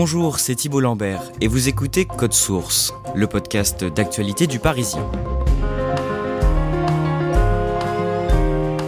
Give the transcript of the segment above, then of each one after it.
Bonjour, c'est Thibault Lambert et vous écoutez Code Source, le podcast d'actualité du Parisien.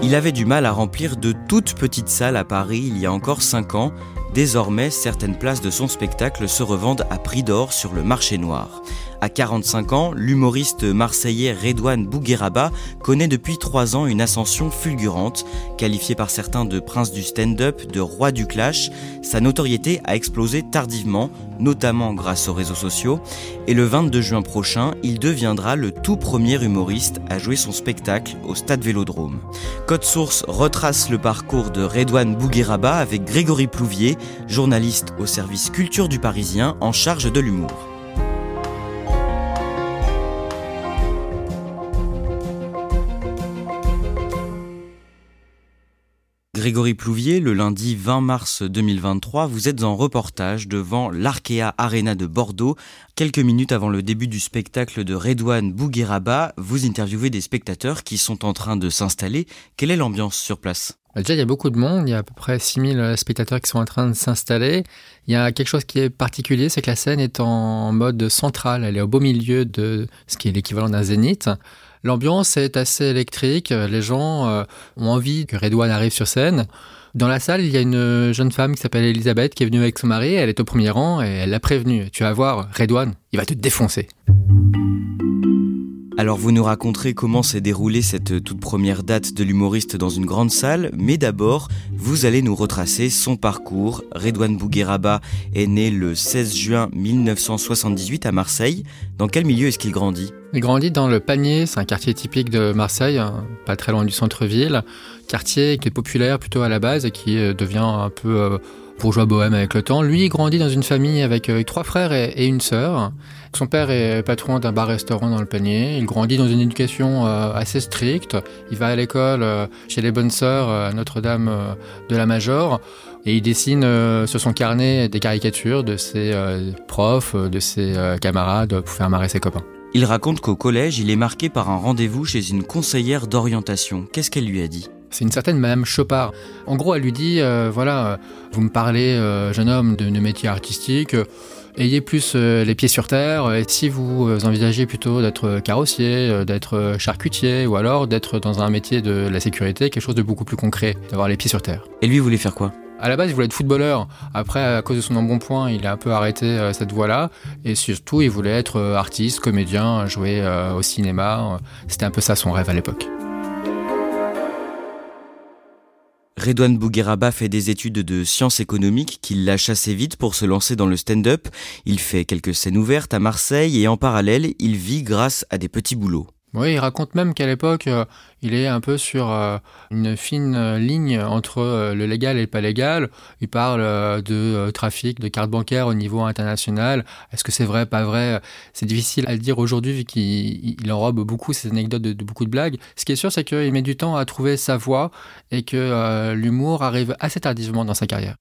Il avait du mal à remplir de toutes petites salles à Paris il y a encore 5 ans. Désormais, certaines places de son spectacle se revendent à prix d'or sur le marché noir. À 45 ans, l'humoriste marseillais Redouane Bougueraba connaît depuis 3 ans une ascension fulgurante. Qualifié par certains de prince du stand-up, de roi du clash, sa notoriété a explosé tardivement, notamment grâce aux réseaux sociaux. Et le 22 juin prochain, il deviendra le tout premier humoriste à jouer son spectacle au Stade Vélodrome. Code Source retrace le parcours de Redouane Bougueraba avec Grégory Plouvier, journaliste au service culture du Parisien en charge de l'humour. Grégory Plouvier, le lundi 20 mars 2023, vous êtes en reportage devant l'Arkea Arena de Bordeaux. Quelques minutes avant le début du spectacle de Redouane Bougueraba, vous interviewez des spectateurs qui sont en train de s'installer. Quelle est l'ambiance sur place? Bah, Déjà, il y a beaucoup de monde, il y a à peu près 6000 spectateurs qui sont en train de s'installer. Il y a quelque chose qui est particulier, c'est que la scène est en mode central, elle est au beau milieu de ce qui est l'équivalent d'un zénith. L'ambiance est assez électrique. Les gens euh, ont envie que Redouane arrive sur scène. Dans la salle, il y a une jeune femme qui s'appelle Elisabeth qui est venue avec son mari. Elle est au premier rang et elle l'a prévenu. Tu vas voir, Redouane, il va te défoncer. Alors vous nous raconterez comment s'est déroulée cette toute première date de l'humoriste dans une grande salle, mais d'abord, vous allez nous retracer son parcours. Redouane Bougueraba est né le 16 juin 1978 à Marseille. Dans quel milieu est-ce qu'il grandit? Il grandit dans le Panier, c'est un quartier typique de Marseille, hein, pas très loin du centre-ville. Quartier qui est populaire plutôt à la base et qui euh, devient un peu euh, bourgeois bohème avec le temps. Lui, il grandit dans une famille avec, euh, trois frères et, une sœur. Son père est patron d'un bar-restaurant dans le panier. Il grandit dans une éducation euh, assez stricte. Il va à l'école euh, chez les bonnes sœurs à Notre-Dame de la Major. Et il dessine sur son carnet des caricatures de ses profs, de ses camarades pour faire marrer ses copains. Il raconte qu'au collège, il est marqué par un rendez-vous chez une conseillère d'orientation. Qu'est-ce qu'elle lui a dit? C'est une certaine Madame Chopard. En gros, elle lui dit, euh, voilà, euh, vous me parlez, euh, jeune homme, de, de métier artistique, ayez plus les pieds sur terre, et si vous envisagez plutôt d'être carrossier, d'être charcutier, ou alors d'être dans un métier de la sécurité, quelque chose de beaucoup plus concret, d'avoir les pieds sur terre. Et lui, voulait faire quoi? À la base, il voulait être footballeur. Après, à cause de son embonpoint, il a un peu arrêté cette voie-là. Et surtout, il voulait être artiste, comédien, jouer au cinéma. C'était un peu ça son rêve à l'époque. Redouane Bougueraba fait des études de sciences économiques qu'il lâche assez vite pour se lancer dans le stand-up. Il fait quelques scènes ouvertes à Marseille et en parallèle, il vit grâce à des petits boulots. Oui, il raconte même qu'à l'époque, euh, il est un peu sur euh, une fine euh, ligne entre le légal et le pas légal. Il parle de trafic de cartes bancaires au niveau international. Est-ce que c'est vrai, pas vrai? C'est difficile à le dire aujourd'hui vu qu'il enrobe beaucoup ces anecdotes de, de, beaucoup de blagues. Ce qui est sûr, c'est qu'il met du temps à trouver sa voie et que l'humour arrive assez tardivement dans sa carrière.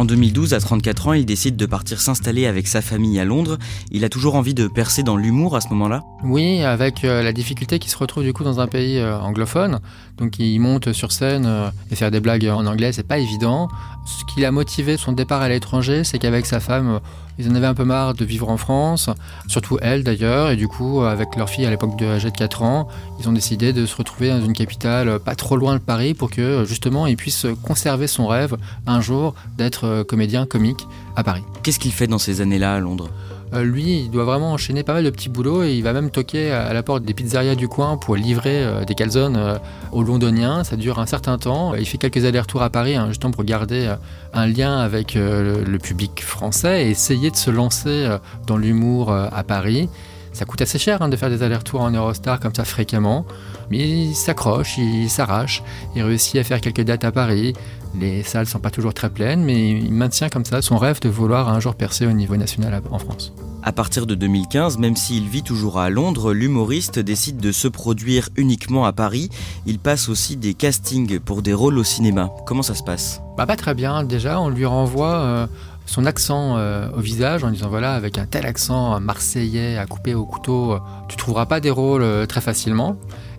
En 2012, à 34 ans, il décide de partir s'installer avec sa famille à Londres. Il a toujours envie de percer dans l'humour à ce moment-là Oui, avec euh, la difficulté qu'il se retrouve du coup dans un pays euh, anglophone. Donc il monte sur scène euh, et faire des blagues en anglais, c'est pas évident. Ce qui a motivé son départ à l'étranger, c'est qu'avec sa femme, Ils en avaient un peu marre de vivre en France, surtout elle d'ailleurs, et du coup, avec leur fille à l'époque de âgée de 4 ans, ils ont décidé de se retrouver dans une capitale pas trop loin de Paris pour que justement il puisse conserver son rêve un jour d'être comédien comique à Paris. Qu'est-ce qu'il fait dans ces années-là à Londres? Euh, lui, il doit vraiment enchaîner pas mal de petits boulots et il va même toquer à la porte des pizzerias du coin pour livrer euh, des calzones euh, aux londoniens. Ça dure un certain temps. Il fait quelques allers-retours à Paris, hein, justement pour garder un lien avec le public français et essayer de se lancer dans l'humour à Paris. Ça coûte assez cher hein, de faire des allers-retours en Eurostar comme ça fréquemment, mais il s'accroche, il s'arrache, il réussit à faire quelques dates à Paris. Les salles sont pas toujours très pleines, mais il maintient comme ça son rêve de vouloir un jour percer au niveau national en France. À partir de 2015, même s'il vit toujours à Londres, l'humoriste décide de se produire uniquement à Paris. Il passe aussi des castings pour des rôles au cinéma. Comment ça se passe? Bah, Pas très bien. Déjà, on lui renvoie euh, son accent euh, au visage en disant voilà, avec un tel accent marseillais à couper au couteau, tu trouveras pas des rôles euh, très facilement.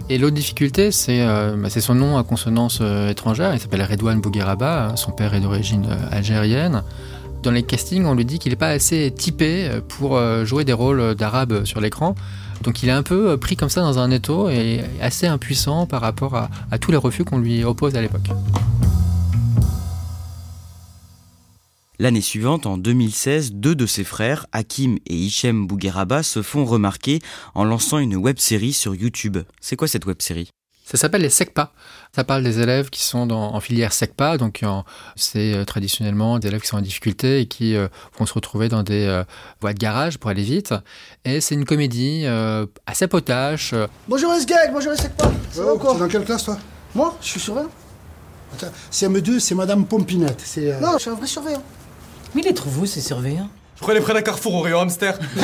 Et l'autre difficulté, bah, c'est son nom à consonance étrangère. Il s'appelle Redouane Bougueraba. Son père est d'origine algérienne dans les castings, on lui dit qu'il n'est pas assez typé pour euh, jouer des rôles d'arabe sur l'écran. Donc il est un peu euh, pris comme ça dans un étau et assez impuissant par rapport à, tous les refus qu'on lui oppose à l'époque. L'année suivante, en 2016, deux de ses frères, Hakim et Hichem Bougueraba, se font remarquer en lançant une web série sur YouTube. C'est quoi cette web série ça s'appelle les SECPA. Ça parle des élèves qui sont en filière SECPA, donc c'est euh, traditionnellement des élèves qui sont en difficulté et qui euh, vont se retrouver dans des euh, voies de garage pour aller vite. Et c'est une comédie assez potache. Bonjour SGAG, bonjour les SECPA. Ça va encore Dans quelle classe toi? Moi, je suis surveillant. CM2, c'est Madame Pompinette. Non, je suis un vrai surveillant. Mais les trouve vous ces surveillants je prenais près d'un carrefour au rayon hamster.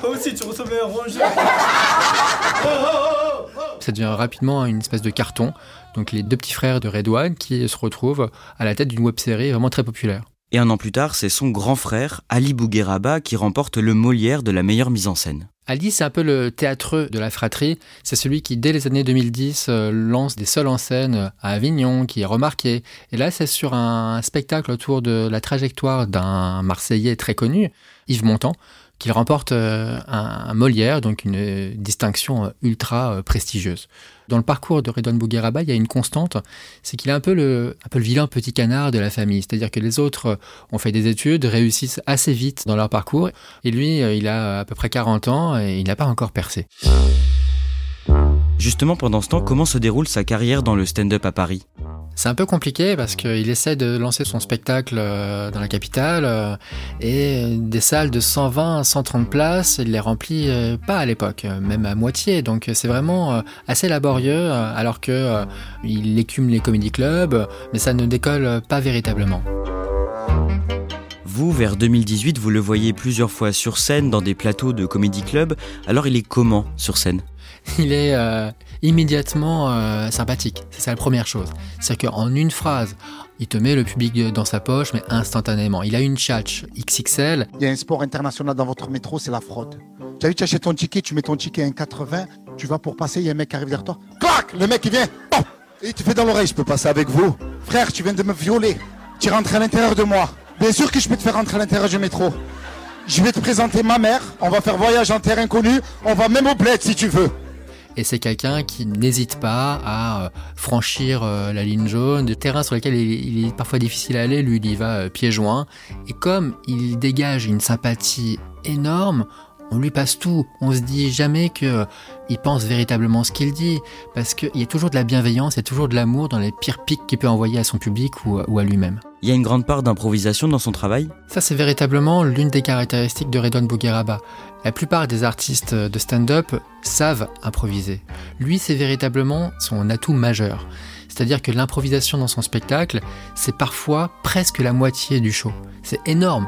Toi aussi, tu recevais un rongeur. Ça devient rapidement une espèce de carton. Donc les deux petits frères de Redouane qui se retrouvent à la tête d'une web série vraiment très populaire. Et un an plus tard, c'est son grand frère, Ali Bougueraba, qui remporte le Molière de la meilleure mise en scène. Ali, c'est un peu le théâtreux de la fratrie. C'est celui qui, dès les années 2010, euh, lance des sols en scène à Avignon, qui est remarqué. Et là, c'est sur un spectacle autour de la trajectoire d'un Marseillais très connu, Yves Montand, qu'il remporte euh, un, Molière, donc une distinction euh, ultra euh, prestigieuse. Dans le parcours de Redouane Bougueraba, il y a une constante, c'est qu'il est un peu, le, un peu le vilain petit canard de la famille. C'est-à-dire que les autres ont fait des études, réussissent assez vite dans leur parcours, et lui, il a à peu près 40 ans et il n'a pas encore percé. Justement, pendant ce temps, comment se déroule sa carrière dans le stand-up à Paris? C'est un peu compliqué parce qu'il essaie de lancer son spectacle euh, dans la capitale euh, et des salles de 120 à 130 places, il les remplit euh, pas à l'époque, même à moitié. Donc c'est vraiment assez laborieux alors que il écume les comédie clubs, mais ça ne décolle pas véritablement. Vous, vers 2018, vous le voyez plusieurs fois sur scène dans des plateaux de comédie club. Alors il est comment sur scène? il est euh, immédiatement euh, sympathique. C'est ça la première chose. C'est-à-dire qu'en une phrase, il te met le public dans sa poche, mais instantanément. Il a une tchatch XXL. Il y a un sport international dans votre métro, c'est la fraude. Tu as vu, tu achètes ton ticket, tu mets ton ticket à 1,80, tu vas pour passer, il y a un mec qui arrive derrière toi. Clac Le mec, il vient. il te fait dans l'oreille, je peux passer avec vous. Frère, tu viens de me violer. Tu rentres à l'intérieur de moi. Bien sûr que je peux te faire rentrer à l'intérieur du métro. Je vais te présenter ma mère. On va faire voyage en terre inconnue. On va même au bled si tu veux et c'est quelqu'un qui n'hésite pas à euh, franchir euh, la ligne jaune, des terrains sur lesquels il, est parfois difficile à aller, lui il y va euh, pieds joints, et comme il dégage une sympathie énorme, on lui passe tout. On se dit jamais que il pense véritablement ce qu'il dit, parce qu'il y a toujours de la bienveillance, il y a toujours de l'amour dans les pires pics qu'il peut envoyer à son public ou, à lui-même. Il y a une grande part d'improvisation dans son travail Ça, c'est véritablement l'une des caractéristiques de Redouane Bougueraba. La plupart des artistes de stand-up savent improviser. Lui, c'est véritablement son atout majeur. C'est-à-dire que l'improvisation dans son spectacle, c'est parfois presque la moitié du show. C'est énorme.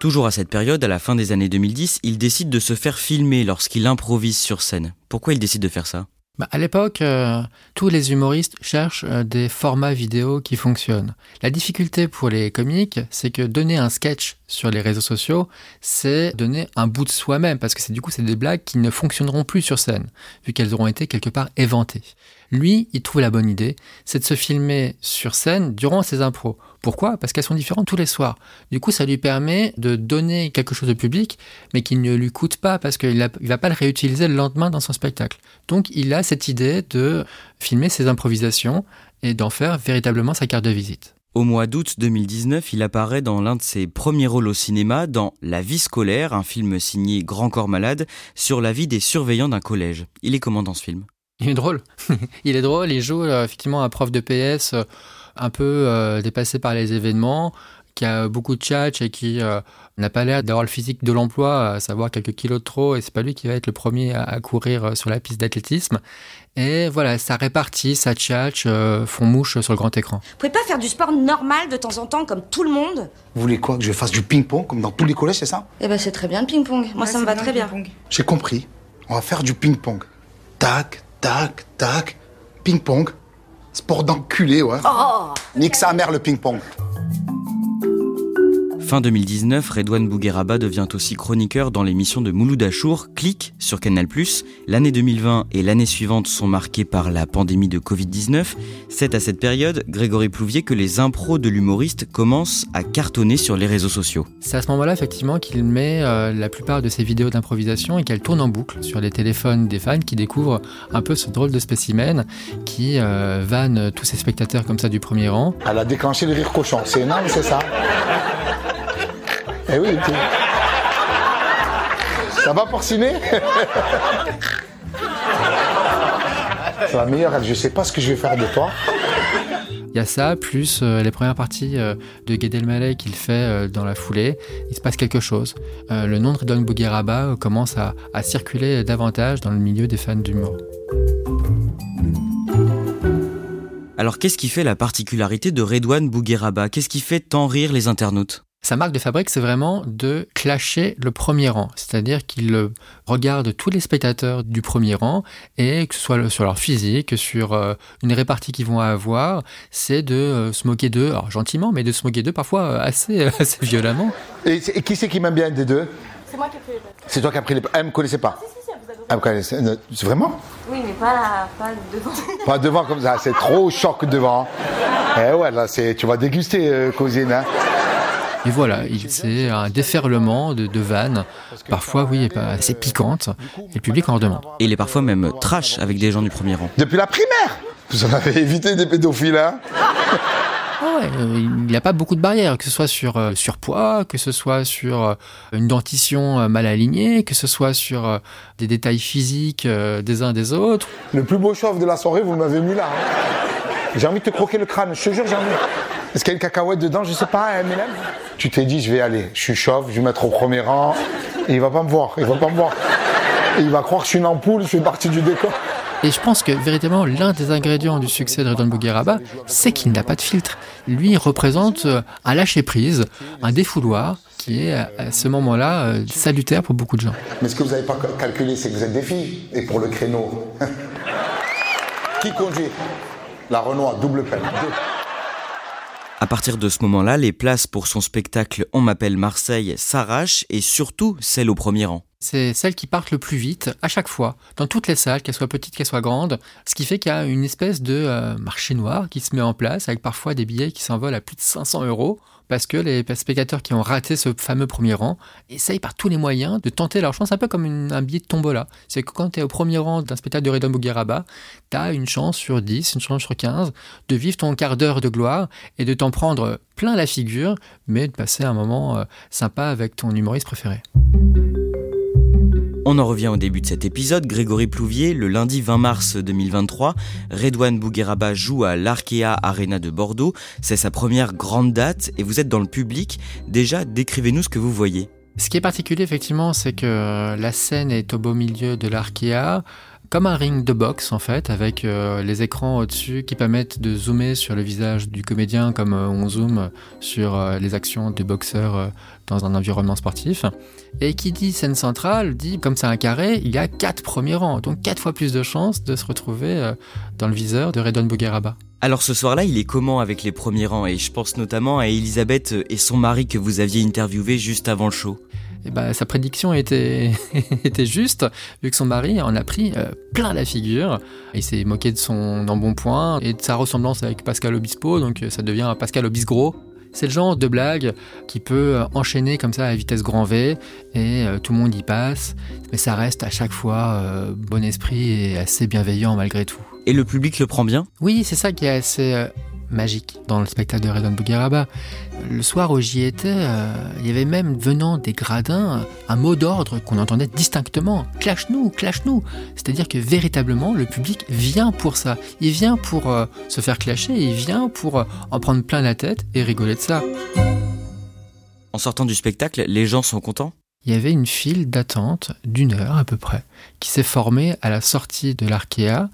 Toujours à cette période, à la fin des années 2010, il décide de se faire filmer lorsqu'il improvise sur scène. Pourquoi il décide de faire ça? Bah, à l'époque, euh, tous les humoristes cherchent euh, des formats vidéo qui fonctionnent. La difficulté pour les comiques, c'est que donner un sketch sur les réseaux sociaux, c'est donner un bout de soi-même, parce que c'est du coup c'est des blagues qui ne fonctionneront plus sur scène, vu qu'elles auront été quelque part éventées. Lui, il trouve la bonne idée, c'est de se filmer sur scène durant ses impros. Pourquoi? Parce qu'elles sont différentes tous les soirs. Du coup, ça lui permet de donner quelque chose au public, mais qui ne lui coûte pas, parce qu'il ne va pas le réutiliser le lendemain dans son spectacle. Donc, il a cette idée de filmer ses improvisations et d'en faire véritablement sa carte de visite. Au mois d'août 2019, il apparaît dans l'un de ses premiers rôles au cinéma dans La vie scolaire, un film signé Grand Corps Malade sur la vie des surveillants d'un collège. Il est comment dans ce film? Il est drôle. il est drôle, il joue euh, effectivement un prof de PS euh, un peu euh, dépassé par les événements, qui a beaucoup de tchatch et qui n'a pas l'air d'avoir le physique de l'emploi, à savoir quelques kilos de trop, et c'est pas lui qui va être le premier à, courir sur la piste d'athlétisme. Et voilà, ça répartit, ça tchatch, font mouche sur le grand écran. Vous pouvez pas faire du sport normal de temps en temps comme tout le monde? Vous voulez quoi? Que je fasse du ping-pong comme dans tous les collèges, c'est ça? Eh ben c'est très bien le ping-pong. Moi ça me va très bien. J'ai compris. On va faire du ping-pong. Tac, tac, tac, ping-pong. Sport d'enculé, ouais. Oh, Nique sa mère le ping-pong. Fin 2019, Redouane Bougueraba devient aussi chroniqueur dans l'émission de Mouloud Achour, Click, sur Canal+. L'année 2020 et l'année suivante sont marquées par la pandémie de Covid-19. C'est à cette période, Grégory Plouvier, que les impros de l'humoriste commencent à cartonner sur les réseaux sociaux. C'est à ce moment-là, effectivement, qu'il met euh, la plupart de ses vidéos d'improvisation et qu'elle tourne en boucle sur les téléphones des fans qui découvrent un peu ce drôle de spécimen qui euh, vanne tous ses spectateurs comme ça du premier rang. Elle a déclenché le rire cochon, c'est énorme, c'est ça eh oui, Ça va porciner C'est la meilleure, elle, je sais pas ce que je vais faire de toi. Il y a ça, plus euh, les premières parties euh, de Gad Elmaleh qu'il fait euh, dans la foulée. Il se passe quelque chose. le nom de Redouane Bougueraba commence à, à, circuler davantage dans le milieu des fans d'humour. Alors qu'est-ce qui fait la particularité de Redouane Bougueraba Qu'est-ce qui fait tant rire les internautes? Sa marque de fabrique, c'est vraiment de clasher le premier rang, c'est-à-dire qu'il regarde tous les spectateurs du premier rang et que ce soit sur leur physique, sur euh, une répartie qu'ils vont avoir, c'est de euh, se moquer d'eux, alors gentiment, mais de se moquer d'eux parfois euh, assez, assez violemment. Et, qui c'est qui m'aime bien des deux? C'est moi qui ai pris les C'est toi qui as pris les Elle me connaissait pas si, si, si, vous vraiment? Oui, mais pas, pas devant. Pas devant comme ça, c'est trop choc devant. eh ouais, là, tu vas déguster, cousine. Hein. Et voilà, c'est un déferlement de, de vannes, parfois, oui, assez piquantes, et le public en redemande. Et il est parfois même trash avec des gens du premier rang. Depuis la primaire Vous en avez évité des pédophiles, hein? Ah ouais, euh, il n'y a pas beaucoup de barrières, que ce soit sur euh, surpoids, que ce soit sur euh, une dentition mal alignée, que ce soit sur des détails physiques des uns des autres. Le plus beau chauve de la soirée, vous m'avez mis là. Hein. J'ai envie de te croquer le crâne, je te jure, j'ai envie. Est-ce qu'il y a une cacahuète dedans? Je sais pas, MLM tu t'es dit, je vais aller, je suis chauve, je vais mettre au premier rang, et il va pas me voir, il va pas me voir. il va croire que je suis une ampoule, je fais partie du décor. Et je pense que véritablement l'un des ingrédients du succès de Redon Bougueraba, c'est qu'il n'a pas de filtre. Lui, il représente euh, un lâcher-prise, un défouloir qui est à ce moment-là euh, salutaire pour beaucoup de gens. Mais ce que vous n'avez pas calculé, c'est que vous êtes des filles. Et pour le créneau, qui conduit? La Renault à double peine. À partir de ce moment-là, les places pour son spectacle On m'appelle Marseille s'arrachent et surtout celles au premier rang. C'est celles qui partent le plus vite à chaque fois, dans toutes les salles, qu'elles soient petites, qu'elles soient grandes, ce qui fait qu'il y a une espèce de euh, marché noir qui se met en place avec parfois des billets qui s'envolent à plus de 500 euros parce que les spectateurs qui ont raté ce fameux premier rang essayent par tous les moyens de tenter leur chance, un peu comme un billet de tombola. C'est que quand tu es au premier rang d'un spectacle de Redon Bougueraba, tu as une chance sur 10, une chance sur 15 de vivre ton quart d'heure de gloire et de t'en prendre plein la figure, mais de passer un moment euh, sympa avec ton humoriste préféré. On en revient au début de cet épisode. Grégory Plouvier, le lundi 20 mars 2023, Redouane Bougueraba joue à l'Arkea Arena de Bordeaux. C'est sa première grande date et vous êtes dans le public. Déjà, décrivez-nous ce que vous voyez. Ce qui est particulier, effectivement, c'est que la scène est au beau milieu de l'Arkea comme un ring de boxe en fait, avec euh, les écrans au-dessus qui permettent de zoomer sur le visage du comédien comme euh, on zoome sur euh, les actions des boxeurs dans un environnement sportif. Et qui dit scène centrale dit comme c'est un carré, il y a quatre premiers rangs, donc quatre fois plus de chances de se retrouver dans le viseur de Redon Bougueraba. Alors ce soir-là, il est comment avec les premiers rangs? Et je pense notamment à Elisabeth et son mari que vous aviez interviewé juste avant le show. Eh ben, sa prédiction était, était juste, vu que son mari en a pris euh, plein la figure. Il s'est moqué de son embonpoint et de sa ressemblance avec Pascal Obispo, donc euh, ça devient Pascal Obisgros. C'est le genre de blague qui peut euh, enchaîner comme ça à vitesse grand V et tout le monde y passe, mais ça reste à chaque fois bon esprit et assez bienveillant malgré tout. Et le public le prend bien? Oui, c'est ça qui est assez magique dans le spectacle de Redon Bougueraba. Le soir où j'y étais, euh, il y avait même venant des gradins un mot d'ordre qu'on entendait distinctement clash-nous, clash-nous. C'est-à-dire que véritablement le public vient pour ça. Il vient pour euh, se faire clasher, il vient pour euh, en prendre plein la tête et rigoler de ça. En sortant du spectacle, les gens sont contents? Il y avait une file d'attente d'une heure à peu près qui s'est formée à la sortie de l'Arkea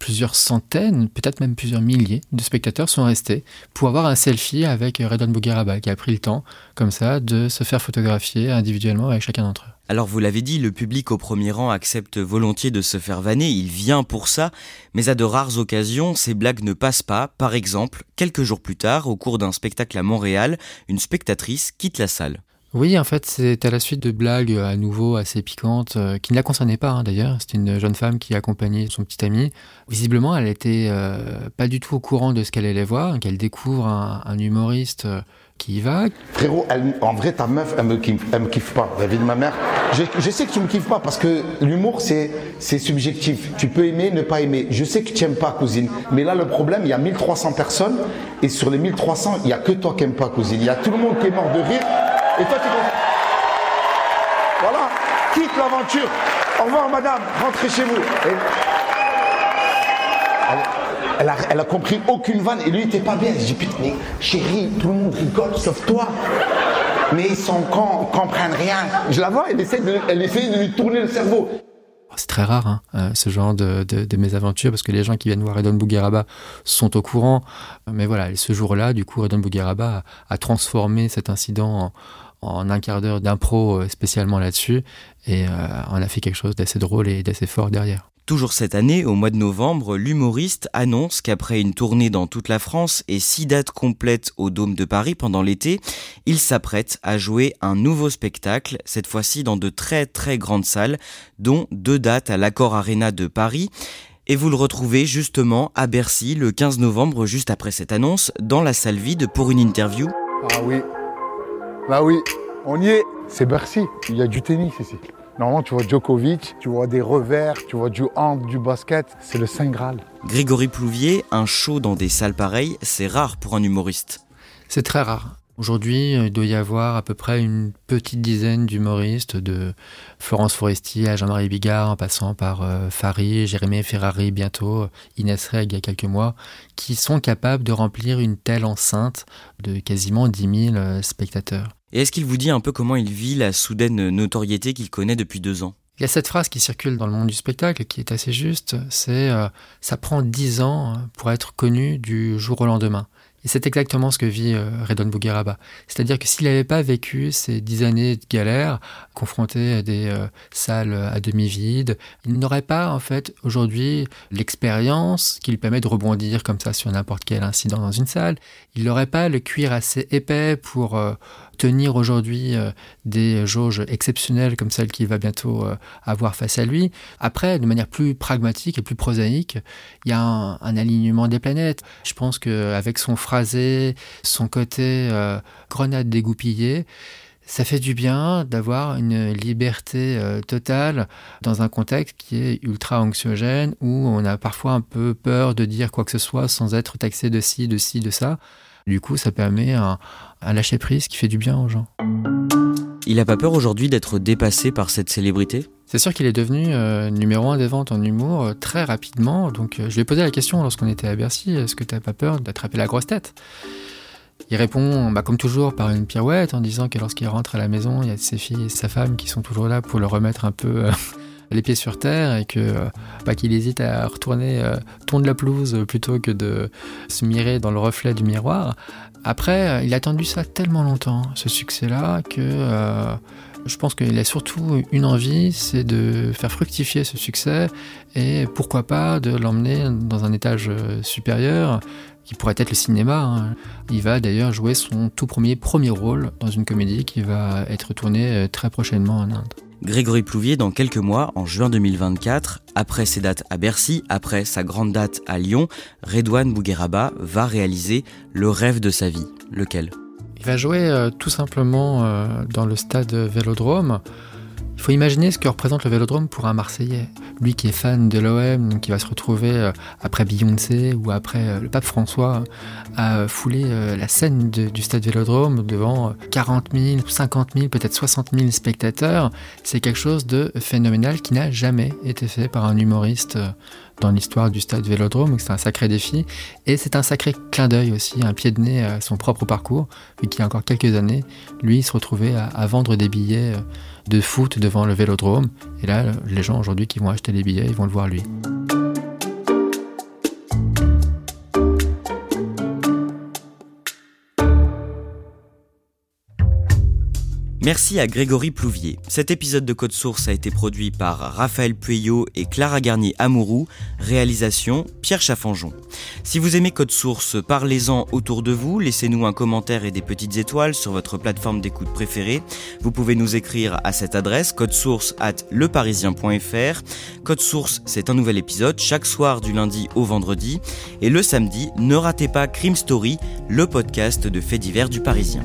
plusieurs centaines, peut-être même plusieurs milliers de spectateurs sont restés pour avoir un selfie avec Redon Bougueraba, qui a pris le temps, comme ça, de se faire photographier individuellement avec chacun d'entre eux. Alors vous l'avez dit, le public au premier rang accepte volontiers de se faire vanner, il vient pour ça, mais à de rares occasions, ces blagues ne passent pas. Par exemple, quelques jours plus tard, au cours d'un spectacle à Montréal, une spectatrice quitte la salle. Oui, en fait, c'est à la suite de blagues à nouveau assez piquantes, euh, qui ne la concernaient pas hein, d'ailleurs. C'était une jeune femme qui accompagnait son petit ami. Visiblement, elle était euh, pas du tout au courant de ce qu'elle allait voir, qu'elle découvre un, humoriste euh, qui y va. Frérot, en vrai, ta meuf, elle me kiffe, elle me kiffe pas. La vie de ma mère. Je, je, sais que tu me kiffes pas parce que l'humour, c'est, c'est subjectif. Tu peux aimer, ne pas aimer. Je sais que tu n'aimes pas, cousine. Mais là, le problème, il y a 1300 personnes et sur les 1300, il y a que toi qui n'aimes pas, cousine. Il y a tout le monde qui est mort de rire. Et toi, tu Voilà, quitte l'aventure. Au revoir, madame, rentrez chez vous. Elle, a, compris aucune vanne et lui, il était pas bien. Je dis, putain, mais chérie, tout le monde rigole sauf toi. Mais ils sont comprennent rien. Je la vois, elle essaie de, de lui tourner le cerveau. Oh, c'est très rare hein, euh, ce genre de, de, mésaventures parce que les gens qui viennent voir Redon Bougueraba sont au courant. Mais voilà, ce jour-là, du coup, Redon Bougueraba a, a transformé cet incident en, en un quart d'heure d'impro euh, spécialement là-dessus et euh, on a fait quelque chose d'assez drôle et d'assez fort derrière. Toujours cette année, au mois de novembre, l'humoriste annonce qu'après une tournée dans toute la France et six dates complètes au Dôme de Paris pendant l'été, il s'apprête à jouer un nouveau spectacle, cette fois-ci dans de très très grandes salles, dont deux dates à l'Accord Arena de Paris. Et vous le retrouvez justement à Bercy le 15 novembre, juste après cette annonce, dans la salle vide pour une interview. Ah oui, bah oui, on y est. C'est Bercy, il y a du tennis ici. Normalement, tu vois Djokovic, tu vois des revers, tu vois du hand, du basket. C'est le Saint Graal. Grégory Plouvier, un show dans des salles pareilles, c'est rare pour un humoriste. C'est très rare. Aujourd'hui, il doit y avoir à peu près une petite dizaine d'humoristes, de Florence Foresti à Jean-Marie Bigard, en passant par euh, Fari, Jérémy Ferrari bientôt, Inès Reg il y a quelques mois, qui sont capables de remplir une telle enceinte de quasiment 10 000 euh, spectateurs. Et est-ce qu'il vous dit un peu comment il vit la soudaine notoriété qu'il connaît depuis deux ans? Il y a cette phrase qui circule dans le monde du spectacle qui est assez juste, c'est euh, ça prend dix ans pour être connu du jour au lendemain. Et c'est exactement ce que vit euh, Redon Bougueraba. C'est-à-dire que s'il n'avait pas vécu ces dix années de galère, confronté à des euh, salles à demi vides, il n'aurait pas en fait aujourd'hui l'expérience qui lui permet de rebondir comme ça sur n'importe quel incident dans une salle. Il n'aurait pas le cuir assez épais pour euh, tenir aujourd'hui des jauges exceptionnelles comme celle qu'il va bientôt avoir face à lui. Après, de manière plus pragmatique et plus prosaïque, il y a un, alignement des planètes. Je pense qu'avec son son côté euh, grenade dégoupillée, ça fait du bien d'avoir une liberté totale dans un contexte qui est ultra anxiogène où on a parfois un peu peur de dire quoi que ce soit sans être taxé de ci, de ci, de ça. Du coup, ça permet un, lâcher prise qui fait du bien aux gens. Il n'a pas peur aujourd'hui d'être dépassé par cette célébrité? C'est sûr qu'il est devenu euh, numéro un des ventes en humour euh, très rapidement. Donc euh, je lui ai posé la question lorsqu'on était à Bercy, est-ce que tu n'as pas peur d'attraper la grosse tête? Il répond, bah, comme toujours, par une pirouette en disant que lorsqu'il rentre à la maison, il y a ses filles et sa femme qui sont toujours là pour le remettre un peu les pieds sur terre et que bah, qu'il hésite à retourner euh, de la pelouse plutôt que de se mirer dans le reflet du miroir. Après, euh, il a attendu ça tellement longtemps, ce succès-là, que euh, je pense qu'il a surtout une envie, c'est de faire fructifier ce succès et pourquoi pas de l'emmener dans un étage euh, supérieur qui pourrait être le cinéma. Hein. Il va d'ailleurs jouer son tout premier premier rôle dans une comédie qui va être tournée très prochainement en Inde. Grégory Plouvier dans quelques mois, en juin 2024, après ses dates à Bercy, après sa grande date à Lyon, Redouane Bougueraba va réaliser le rêve de sa vie. Lequel? Il va jouer euh, tout simplement euh, dans le stade Vélodrome. Il faut imaginer ce que représente le Vélodrome pour un Marseillais. Lui qui est fan de l'OM, qui va se retrouver euh, après Beyoncé ou après le pape François à fouler la scène du stade Vélodrome devant 40 000, 50 000, peut-être 60 000 spectateurs. C'est quelque chose de phénoménal qui n'a jamais été fait par un humoriste dans l'histoire du stade Vélodrome, c'est un sacré défi. Et c'est un sacré clin d'œil aussi, un pied de nez à son propre parcours, vu qu'il y a encore quelques années, lui se retrouvait à, vendre des billets euh, de foot devant le Vélodrome. Et là, les gens aujourd'hui qui vont acheter les billets, ils vont le voir lui. Merci à Grégory Plouvier. Cet épisode de Code Source a été produit par Raphaël Pueyo et Clara Garnier Amourou. Réalisation Pierre Chaffanjon. Si vous aimez Code Source, parlez-en autour de vous. Laissez-nous un commentaire et des petites étoiles sur votre plateforme d'écoute préférée. Vous pouvez nous écrire à cette adresse codesource at leparisien.fr. Code Source, c'est un nouvel épisode chaque soir du lundi au vendredi. Et le samedi, ne ratez pas Crime Story, le podcast de faits divers du Parisien.